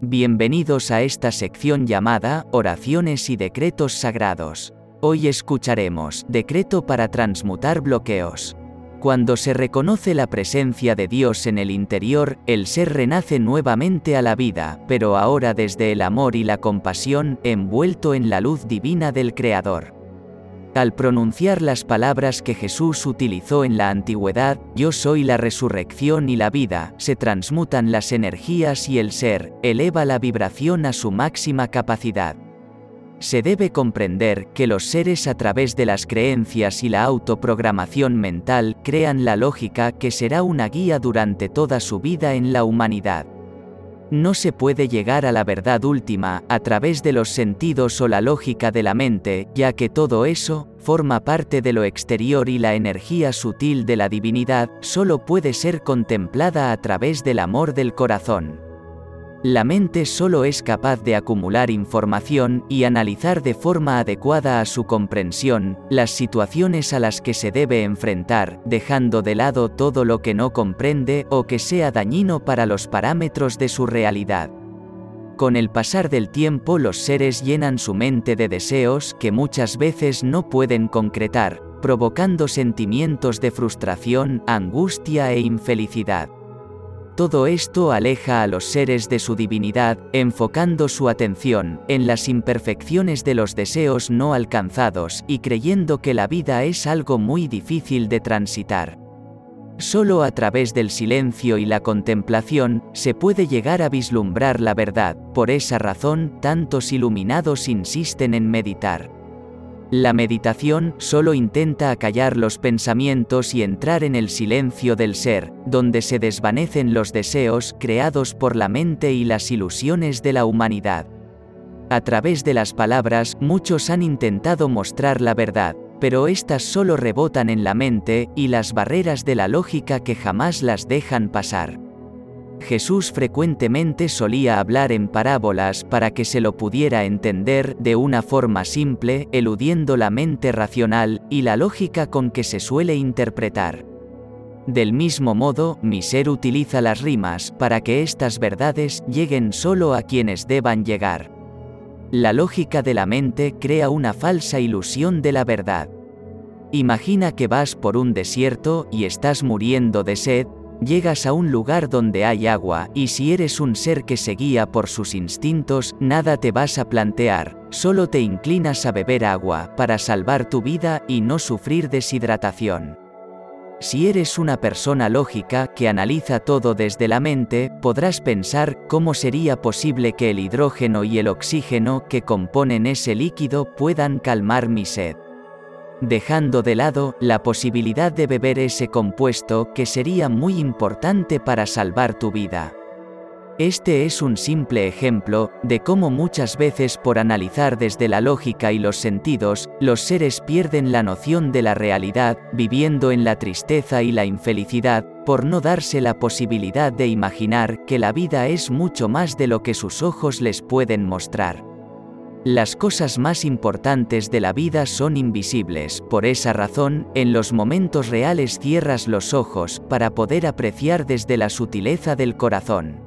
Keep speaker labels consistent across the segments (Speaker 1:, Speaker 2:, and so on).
Speaker 1: Bienvenidos a esta sección llamada Oraciones y Decretos Sagrados. Hoy escucharemos Decreto para transmutar bloqueos. Cuando se reconoce la presencia de Dios en el interior, el ser renace nuevamente a la vida, pero ahora desde el amor y la compasión, envuelto en la luz divina del Creador. Al pronunciar las palabras que Jesús utilizó en la antigüedad, yo soy la resurrección y la vida, se transmutan las energías y el ser, eleva la vibración a su máxima capacidad. Se debe comprender que los seres a través de las creencias y la autoprogramación mental crean la lógica que será una guía durante toda su vida en la humanidad. No se puede llegar a la verdad última a través de los sentidos o la lógica de la mente, ya que todo eso, forma parte de lo exterior y la energía sutil de la divinidad, solo puede ser contemplada a través del amor del corazón. La mente solo es capaz de acumular información y analizar de forma adecuada a su comprensión las situaciones a las que se debe enfrentar, dejando de lado todo lo que no comprende o que sea dañino para los parámetros de su realidad. Con el pasar del tiempo los seres llenan su mente de deseos que muchas veces no pueden concretar, provocando sentimientos de frustración, angustia e infelicidad. Todo esto aleja a los seres de su divinidad, enfocando su atención en las imperfecciones de los deseos no alcanzados y creyendo que la vida es algo muy difícil de transitar. Solo a través del silencio y la contemplación se puede llegar a vislumbrar la verdad, por esa razón tantos iluminados insisten en meditar. La meditación solo intenta acallar los pensamientos y entrar en el silencio del ser, donde se desvanecen los deseos creados por la mente y las ilusiones de la humanidad. A través de las palabras muchos han intentado mostrar la verdad, pero éstas solo rebotan en la mente y las barreras de la lógica que jamás las dejan pasar. Jesús frecuentemente solía hablar en parábolas para que se lo pudiera entender de una forma simple, eludiendo la mente racional y la lógica con que se suele interpretar. Del mismo modo, mi ser utiliza las rimas para que estas verdades lleguen solo a quienes deban llegar. La lógica de la mente crea una falsa ilusión de la verdad. Imagina que vas por un desierto y estás muriendo de sed, Llegas a un lugar donde hay agua, y si eres un ser que se guía por sus instintos, nada te vas a plantear, solo te inclinas a beber agua para salvar tu vida y no sufrir deshidratación. Si eres una persona lógica que analiza todo desde la mente, podrás pensar cómo sería posible que el hidrógeno y el oxígeno que componen ese líquido puedan calmar mi sed dejando de lado la posibilidad de beber ese compuesto que sería muy importante para salvar tu vida. Este es un simple ejemplo de cómo muchas veces por analizar desde la lógica y los sentidos, los seres pierden la noción de la realidad, viviendo en la tristeza y la infelicidad, por no darse la posibilidad de imaginar que la vida es mucho más de lo que sus ojos les pueden mostrar. Las cosas más importantes de la vida son invisibles, por esa razón, en los momentos reales cierras los ojos para poder apreciar desde la sutileza del corazón.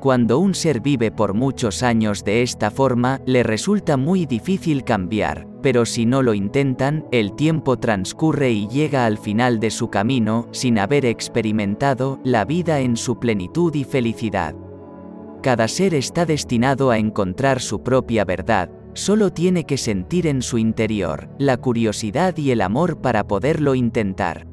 Speaker 1: Cuando un ser vive por muchos años de esta forma, le resulta muy difícil cambiar, pero si no lo intentan, el tiempo transcurre y llega al final de su camino, sin haber experimentado la vida en su plenitud y felicidad. Cada ser está destinado a encontrar su propia verdad, solo tiene que sentir en su interior la curiosidad y el amor para poderlo intentar.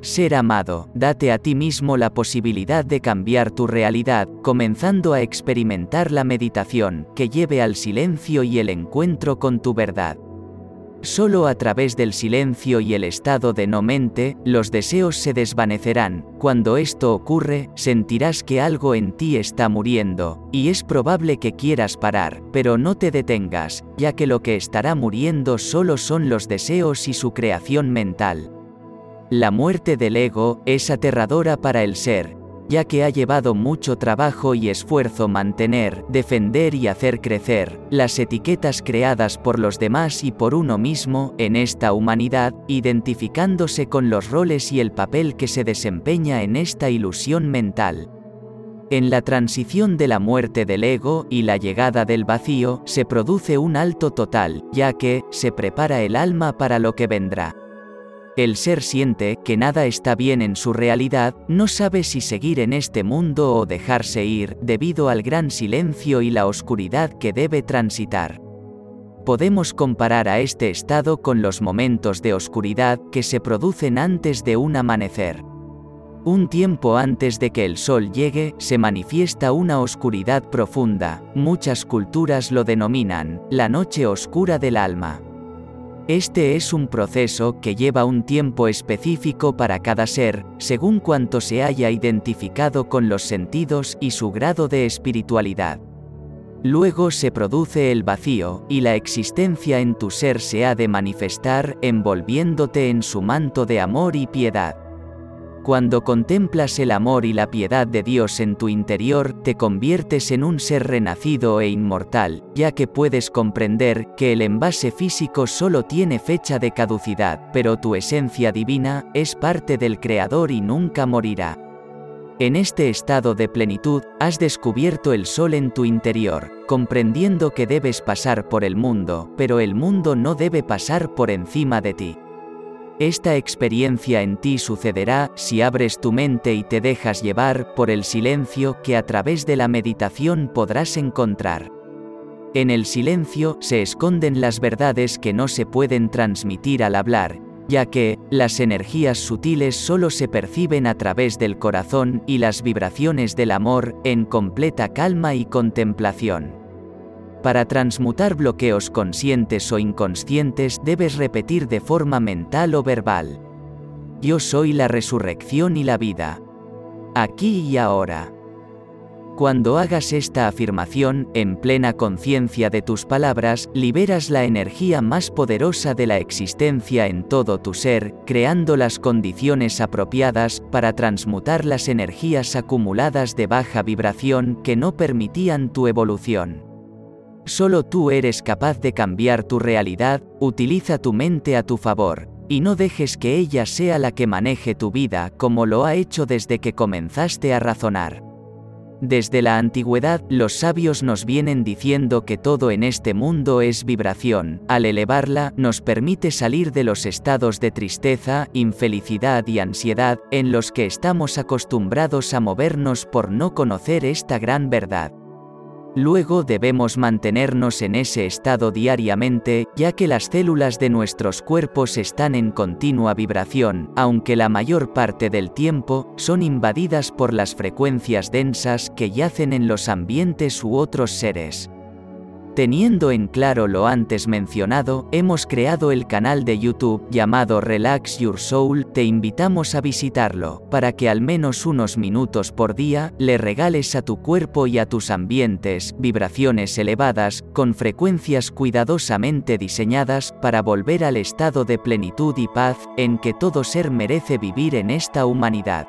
Speaker 1: Ser amado, date a ti mismo la posibilidad de cambiar tu realidad, comenzando a experimentar la meditación que lleve al silencio y el encuentro con tu verdad. Solo a través del silencio y el estado de no mente, los deseos se desvanecerán. Cuando esto ocurre, sentirás que algo en ti está muriendo, y es probable que quieras parar, pero no te detengas, ya que lo que estará muriendo solo son los deseos y su creación mental. La muerte del ego es aterradora para el ser, ya que ha llevado mucho trabajo y esfuerzo mantener, defender y hacer crecer las etiquetas creadas por los demás y por uno mismo en esta humanidad, identificándose con los roles y el papel que se desempeña en esta ilusión mental. En la transición de la muerte del ego y la llegada del vacío, se produce un alto total, ya que, se prepara el alma para lo que vendrá. El ser siente que nada está bien en su realidad, no sabe si seguir en este mundo o dejarse ir, debido al gran silencio y la oscuridad que debe transitar. Podemos comparar a este estado con los momentos de oscuridad que se producen antes de un amanecer. Un tiempo antes de que el sol llegue, se manifiesta una oscuridad profunda, muchas culturas lo denominan, la noche oscura del alma. Este es un proceso que lleva un tiempo específico para cada ser, según cuanto se haya identificado con los sentidos y su grado de espiritualidad. Luego se produce el vacío, y la existencia en tu ser se ha de manifestar envolviéndote en su manto de amor y piedad. Cuando contemplas el amor y la piedad de Dios en tu interior, te conviertes en un ser renacido e inmortal, ya que puedes comprender que el envase físico solo tiene fecha de caducidad, pero tu esencia divina es parte del Creador y nunca morirá. En este estado de plenitud, has descubierto el sol en tu interior, comprendiendo que debes pasar por el mundo, pero el mundo no debe pasar por encima de ti. Esta experiencia en ti sucederá si abres tu mente y te dejas llevar por el silencio que a través de la meditación podrás encontrar. En el silencio se esconden las verdades que no se pueden transmitir al hablar, ya que, las energías sutiles solo se perciben a través del corazón y las vibraciones del amor, en completa calma y contemplación. Para transmutar bloqueos conscientes o inconscientes debes repetir de forma mental o verbal. Yo soy la resurrección y la vida. Aquí y ahora. Cuando hagas esta afirmación, en plena conciencia de tus palabras, liberas la energía más poderosa de la existencia en todo tu ser, creando las condiciones apropiadas para transmutar las energías acumuladas de baja vibración que no permitían tu evolución. Solo tú eres capaz de cambiar tu realidad, utiliza tu mente a tu favor, y no dejes que ella sea la que maneje tu vida como lo ha hecho desde que comenzaste a razonar. Desde la antigüedad, los sabios nos vienen diciendo que todo en este mundo es vibración, al elevarla, nos permite salir de los estados de tristeza, infelicidad y ansiedad, en los que estamos acostumbrados a movernos por no conocer esta gran verdad. Luego debemos mantenernos en ese estado diariamente, ya que las células de nuestros cuerpos están en continua vibración, aunque la mayor parte del tiempo son invadidas por las frecuencias densas que yacen en los ambientes u otros seres. Teniendo en claro lo antes mencionado, hemos creado el canal de YouTube llamado Relax Your Soul, te invitamos a visitarlo, para que al menos unos minutos por día, le regales a tu cuerpo y a tus ambientes, vibraciones elevadas, con frecuencias cuidadosamente diseñadas para volver al estado de plenitud y paz, en que todo ser merece vivir en esta humanidad.